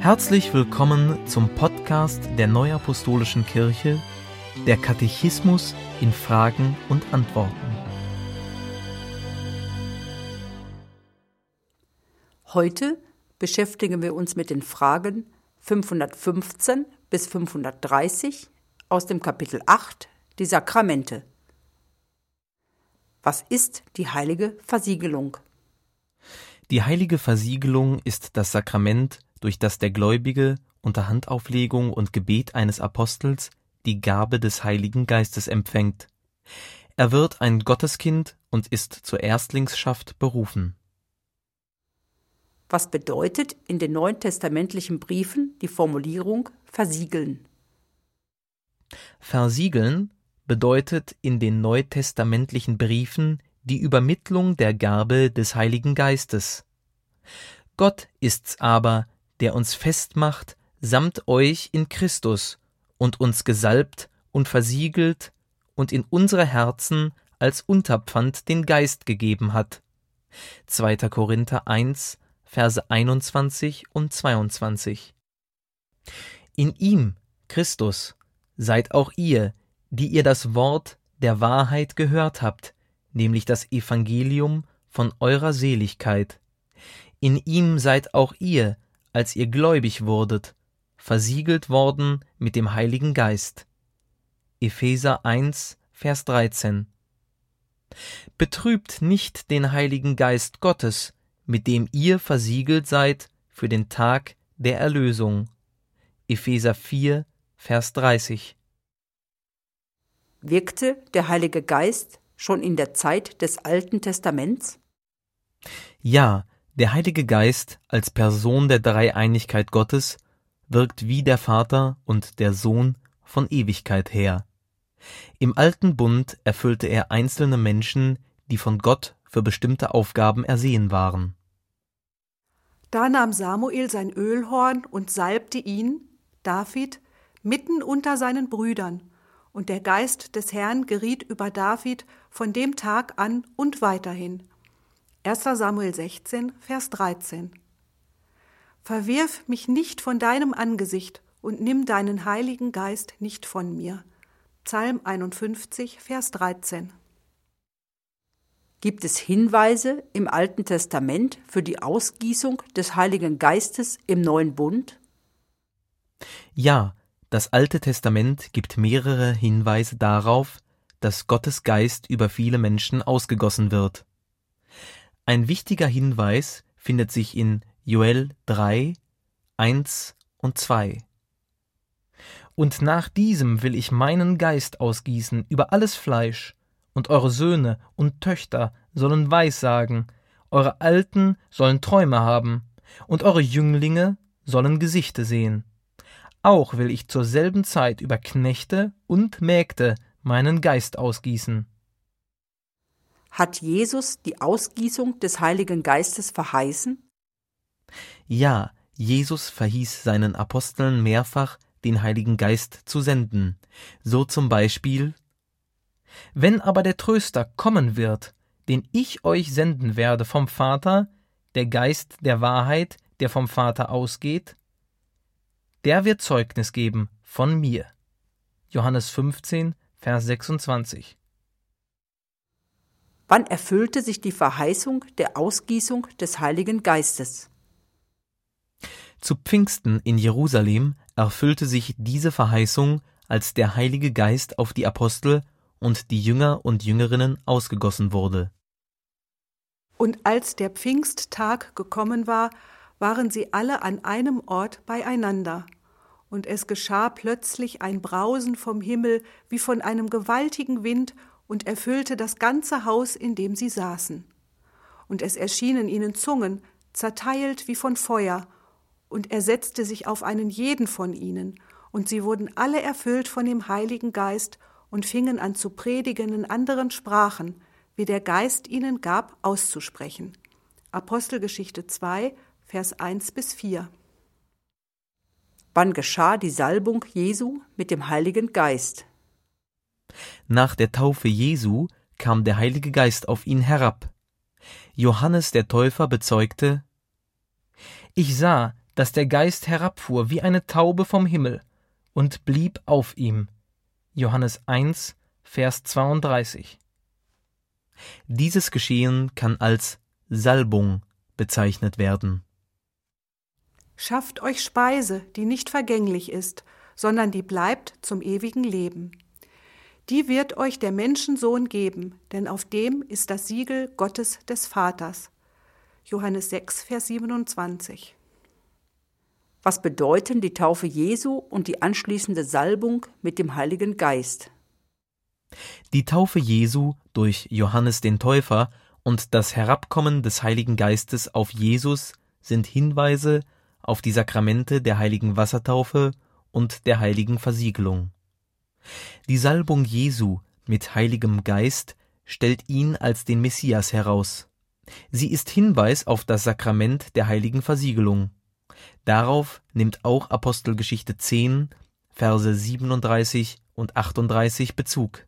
Herzlich willkommen zum Podcast der Neuapostolischen Kirche, der Katechismus in Fragen und Antworten. Heute beschäftigen wir uns mit den Fragen 515 bis 530 aus dem Kapitel 8, die Sakramente. Was ist die heilige Versiegelung? Die heilige Versiegelung ist das Sakrament, durch das der Gläubige unter Handauflegung und Gebet eines Apostels die Gabe des Heiligen Geistes empfängt. Er wird ein Gotteskind und ist zur Erstlingsschaft berufen. Was bedeutet in den neuen testamentlichen Briefen die Formulierung versiegeln? Versiegeln bedeutet in den neutestamentlichen Briefen die Übermittlung der Gabe des Heiligen Geistes. Gott ist's aber, der uns festmacht samt euch in Christus und uns gesalbt und versiegelt und in unsere Herzen als Unterpfand den Geist gegeben hat. 2. Korinther 1, Verse 21 und 22. In ihm, Christus, seid auch ihr, die ihr das Wort der Wahrheit gehört habt, nämlich das Evangelium von eurer Seligkeit. In ihm seid auch ihr, als ihr gläubig wurdet, versiegelt worden mit dem Heiligen Geist. Epheser 1, Vers 13. Betrübt nicht den Heiligen Geist Gottes, mit dem ihr versiegelt seid für den Tag der Erlösung. Epheser 4, Vers 30. Wirkte der Heilige Geist schon in der Zeit des Alten Testaments? Ja, der Heilige Geist als Person der Dreieinigkeit Gottes wirkt wie der Vater und der Sohn von Ewigkeit her. Im alten Bund erfüllte er einzelne Menschen, die von Gott für bestimmte Aufgaben ersehen waren. Da nahm Samuel sein Ölhorn und salbte ihn, David, mitten unter seinen Brüdern, und der Geist des Herrn geriet über David von dem Tag an und weiterhin. 1. Samuel 16, Vers 13. Verwirf mich nicht von deinem Angesicht und nimm deinen Heiligen Geist nicht von mir. Psalm 51, Vers 13. Gibt es Hinweise im Alten Testament für die Ausgießung des Heiligen Geistes im neuen Bund? Ja, das Alte Testament gibt mehrere Hinweise darauf, dass Gottes Geist über viele Menschen ausgegossen wird. Ein wichtiger Hinweis findet sich in Joel 3, 1 und 2. Und nach diesem will ich meinen Geist ausgießen über alles Fleisch, und eure Söhne und Töchter sollen Weissagen, eure Alten sollen Träume haben, und eure Jünglinge sollen Gesichte sehen. Auch will ich zur selben Zeit über Knechte und Mägde meinen Geist ausgießen hat Jesus die Ausgießung des Heiligen Geistes verheißen? Ja, Jesus verhieß seinen Aposteln mehrfach, den Heiligen Geist zu senden. So zum Beispiel Wenn aber der Tröster kommen wird, den ich euch senden werde vom Vater, der Geist der Wahrheit, der vom Vater ausgeht, der wird Zeugnis geben von mir. Johannes 15, Vers 26. Wann erfüllte sich die Verheißung der Ausgießung des Heiligen Geistes? Zu Pfingsten in Jerusalem erfüllte sich diese Verheißung, als der Heilige Geist auf die Apostel und die Jünger und Jüngerinnen ausgegossen wurde. Und als der Pfingsttag gekommen war, waren sie alle an einem Ort beieinander. Und es geschah plötzlich ein Brausen vom Himmel wie von einem gewaltigen Wind und erfüllte das ganze Haus, in dem sie saßen. Und es erschienen ihnen Zungen, zerteilt wie von Feuer, und er setzte sich auf einen jeden von ihnen, und sie wurden alle erfüllt von dem Heiligen Geist und fingen an zu predigen in anderen Sprachen, wie der Geist ihnen gab, auszusprechen. Apostelgeschichte 2, Vers 1 bis 4. Wann geschah die Salbung Jesu mit dem Heiligen Geist? Nach der Taufe Jesu kam der Heilige Geist auf ihn herab. Johannes der Täufer bezeugte, Ich sah, dass der Geist herabfuhr wie eine Taube vom Himmel und blieb auf ihm. Johannes 1, Vers 32. Dieses Geschehen kann als Salbung bezeichnet werden. Schafft euch Speise, die nicht vergänglich ist, sondern die bleibt zum ewigen Leben. Die wird euch der Menschensohn geben, denn auf dem ist das Siegel Gottes des Vaters. Johannes 6, Vers 27. Was bedeuten die Taufe Jesu und die anschließende Salbung mit dem Heiligen Geist? Die Taufe Jesu durch Johannes den Täufer und das Herabkommen des Heiligen Geistes auf Jesus sind Hinweise auf die Sakramente der heiligen Wassertaufe und der heiligen Versiegelung. Die Salbung Jesu mit Heiligem Geist stellt ihn als den Messias heraus. Sie ist Hinweis auf das Sakrament der heiligen Versiegelung. Darauf nimmt auch Apostelgeschichte 10, Verse 37 und 38 Bezug.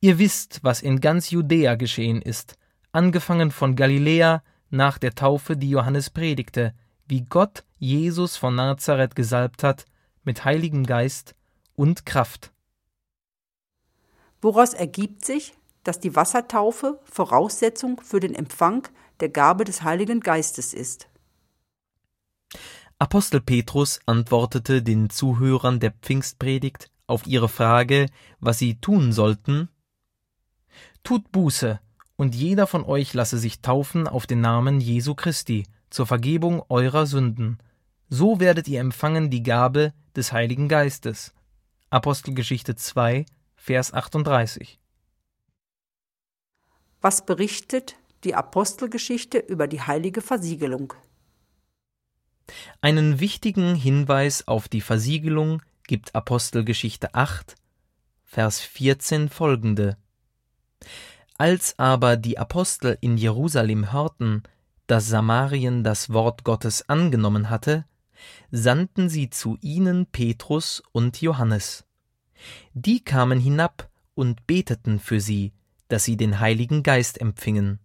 Ihr wisst, was in ganz Judäa geschehen ist, angefangen von Galiläa nach der Taufe, die Johannes predigte, wie Gott Jesus von Nazareth gesalbt hat mit Heiligem Geist und Kraft. Woraus ergibt sich, dass die Wassertaufe Voraussetzung für den Empfang der Gabe des Heiligen Geistes ist? Apostel Petrus antwortete den Zuhörern der Pfingstpredigt auf ihre Frage, was sie tun sollten, Tut Buße, und jeder von euch lasse sich taufen auf den Namen Jesu Christi zur Vergebung eurer Sünden. So werdet ihr empfangen die Gabe des Heiligen Geistes. Apostelgeschichte 2, Vers 38. Was berichtet die Apostelgeschichte über die heilige Versiegelung? Einen wichtigen Hinweis auf die Versiegelung gibt Apostelgeschichte 8, Vers 14 folgende. Als aber die Apostel in Jerusalem hörten, dass Samarien das Wort Gottes angenommen hatte, sandten sie zu ihnen Petrus und Johannes. Die kamen hinab und beteten für sie, dass sie den Heiligen Geist empfingen.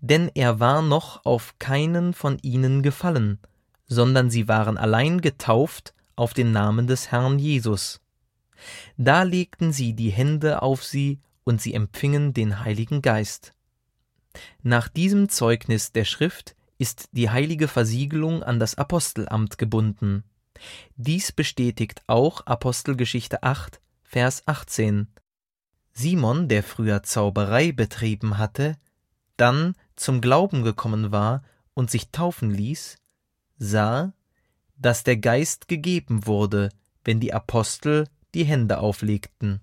Denn er war noch auf keinen von ihnen gefallen, sondern sie waren allein getauft auf den Namen des Herrn Jesus. Da legten sie die Hände auf sie und sie empfingen den Heiligen Geist. Nach diesem Zeugnis der Schrift ist die heilige Versiegelung an das Apostelamt gebunden. Dies bestätigt auch Apostelgeschichte 8, Vers 18. Simon, der früher Zauberei betrieben hatte, dann zum Glauben gekommen war und sich taufen ließ, sah, dass der Geist gegeben wurde, wenn die Apostel die Hände auflegten.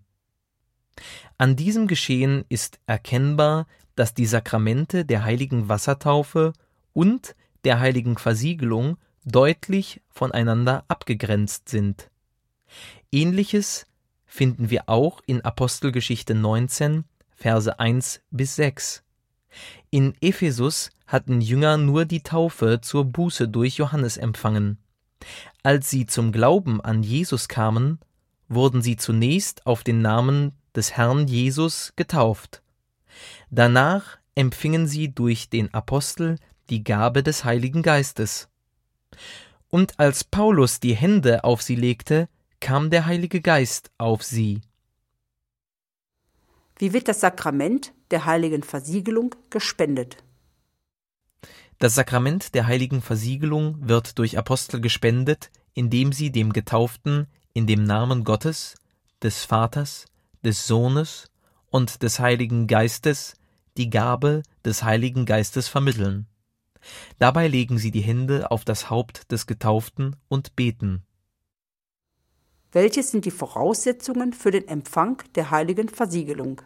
An diesem Geschehen ist erkennbar, dass die Sakramente der heiligen Wassertaufe und der heiligen Versiegelung deutlich voneinander abgegrenzt sind. Ähnliches finden wir auch in Apostelgeschichte 19, Verse 1 bis 6. In Ephesus hatten Jünger nur die Taufe zur Buße durch Johannes empfangen. Als sie zum Glauben an Jesus kamen, wurden sie zunächst auf den Namen des Herrn Jesus getauft. Danach empfingen sie durch den Apostel die Gabe des Heiligen Geistes. Und als Paulus die Hände auf sie legte, kam der Heilige Geist auf sie. Wie wird das Sakrament der heiligen Versiegelung gespendet? Das Sakrament der heiligen Versiegelung wird durch Apostel gespendet, indem sie dem Getauften in dem Namen Gottes, des Vaters, des Sohnes und des Heiligen Geistes die Gabe des Heiligen Geistes vermitteln. Dabei legen sie die Hände auf das Haupt des Getauften und beten. Welche sind die Voraussetzungen für den Empfang der heiligen Versiegelung?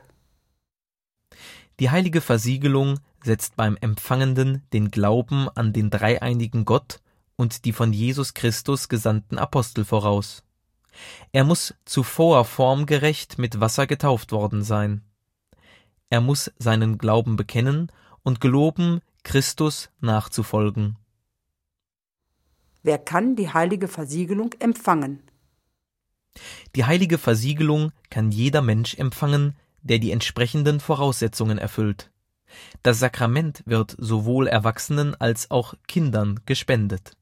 Die heilige Versiegelung setzt beim Empfangenden den Glauben an den dreieinigen Gott und die von Jesus Christus gesandten Apostel voraus. Er muss zuvor formgerecht mit Wasser getauft worden sein. Er muss seinen Glauben bekennen und geloben, Christus nachzufolgen. Wer kann die heilige Versiegelung empfangen? Die heilige Versiegelung kann jeder Mensch empfangen, der die entsprechenden Voraussetzungen erfüllt. Das Sakrament wird sowohl Erwachsenen als auch Kindern gespendet.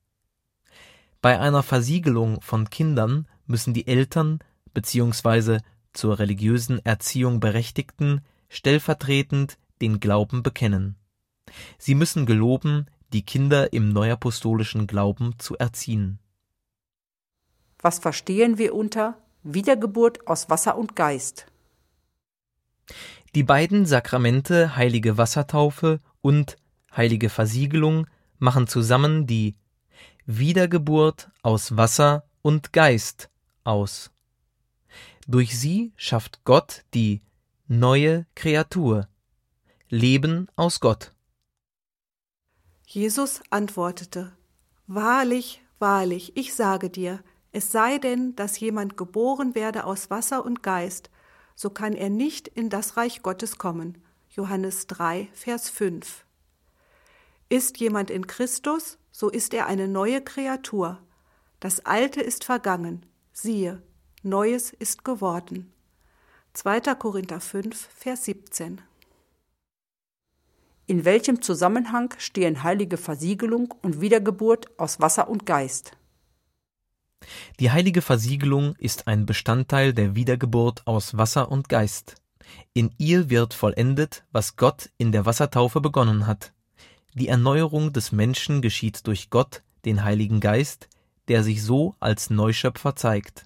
Bei einer Versiegelung von Kindern müssen die Eltern bzw. zur religiösen Erziehung Berechtigten stellvertretend den Glauben bekennen. Sie müssen geloben, die Kinder im neuapostolischen Glauben zu erziehen. Was verstehen wir unter Wiedergeburt aus Wasser und Geist? Die beiden Sakramente heilige Wassertaufe und heilige Versiegelung machen zusammen die Wiedergeburt aus Wasser und Geist aus. Durch sie schafft Gott die neue Kreatur, Leben aus Gott. Jesus antwortete, Wahrlich, wahrlich, ich sage dir, es sei denn, dass jemand geboren werde aus Wasser und Geist, so kann er nicht in das Reich Gottes kommen. Johannes 3, Vers 5. Ist jemand in Christus, so ist er eine neue Kreatur. Das Alte ist vergangen, siehe, Neues ist geworden. 2. Korinther 5, Vers 17. In welchem Zusammenhang stehen heilige Versiegelung und Wiedergeburt aus Wasser und Geist? Die heilige Versiegelung ist ein Bestandteil der Wiedergeburt aus Wasser und Geist. In ihr wird vollendet, was Gott in der Wassertaufe begonnen hat. Die Erneuerung des Menschen geschieht durch Gott, den Heiligen Geist, der sich so als Neuschöpfer zeigt.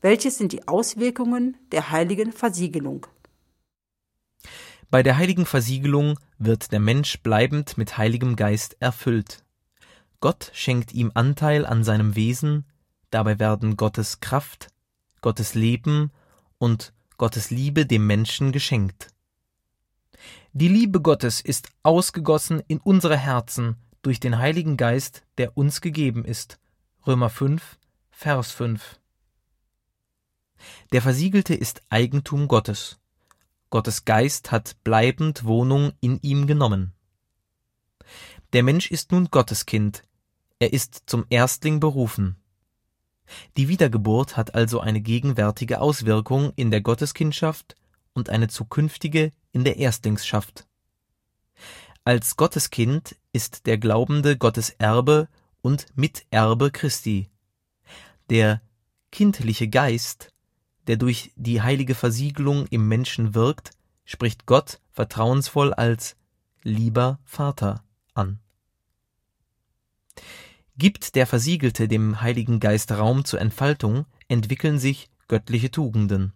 Welches sind die Auswirkungen der heiligen Versiegelung? Bei der heiligen Versiegelung wird der Mensch bleibend mit Heiligem Geist erfüllt. Gott schenkt ihm Anteil an seinem Wesen, dabei werden Gottes Kraft, Gottes Leben und Gottes Liebe dem Menschen geschenkt. Die Liebe Gottes ist ausgegossen in unsere Herzen durch den Heiligen Geist, der uns gegeben ist. Römer 5, Vers 5. Der Versiegelte ist Eigentum Gottes. Gottes Geist hat bleibend Wohnung in ihm genommen. Der Mensch ist nun Gotteskind, er ist zum Erstling berufen. Die Wiedergeburt hat also eine gegenwärtige Auswirkung in der Gotteskindschaft und eine zukünftige in der Erstlingsschaft. Als Gotteskind ist der Glaubende Gottes Erbe und Miterbe Christi. Der kindliche Geist, der durch die heilige Versiegelung im Menschen wirkt, spricht Gott vertrauensvoll als lieber Vater an. Gibt der Versiegelte dem Heiligen Geist Raum zur Entfaltung, entwickeln sich göttliche Tugenden.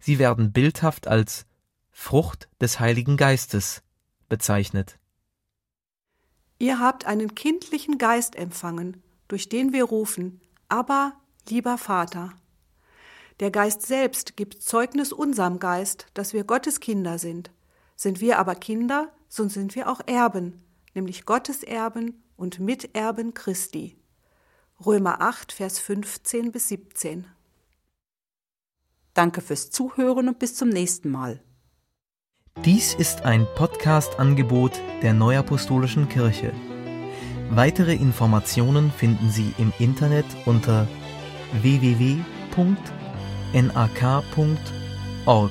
Sie werden bildhaft als Frucht des Heiligen Geistes bezeichnet. Ihr habt einen kindlichen Geist empfangen, durch den wir rufen, aber lieber Vater. Der Geist selbst gibt Zeugnis unserem Geist, dass wir Gottes Kinder sind. Sind wir aber Kinder, so sind wir auch Erben, nämlich Gottes Erben und Miterben Christi. Römer 8, Vers 15 bis 17. Danke fürs Zuhören und bis zum nächsten Mal. Dies ist ein Podcast-Angebot der Neuapostolischen Kirche. Weitere Informationen finden Sie im Internet unter www.nak.org.